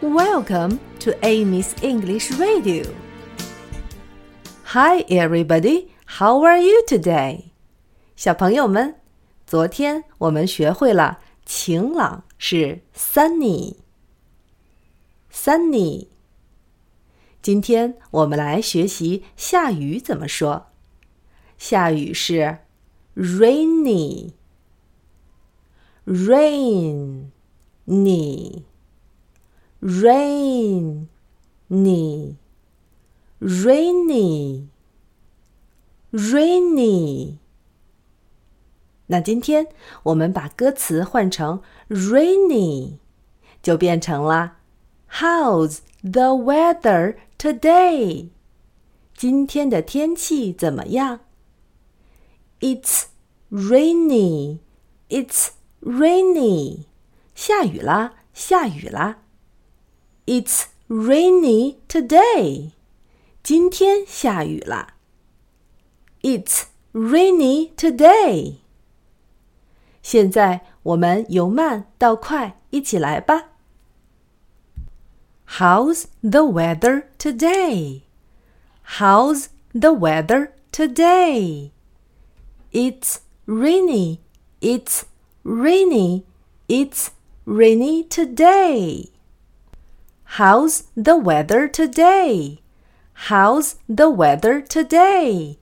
Welcome to Amy's English Radio. Hi, everybody. How are you today? 小朋友们，昨天我们学会了晴朗是 sunny。sunny。今天我们来学习下雨怎么说。下雨是 rainy。 rain，你。rain, rainy, rainy, rainy。那今天我们把歌词换成 rainy，就变成了 How's the weather today？今天的天气怎么样？It's rainy. It's rainy. 下雨啦，下雨啦。 it's rainy today. 今天下雨了。It's rainy today. 现在我们由慢到快，一起来吧。How's the weather today? How's the weather today? It's rainy. It's rainy. It's rainy today. How's the weather today? How's the weather today?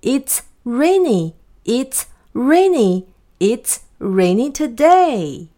It's rainy. It's rainy. It's rainy today.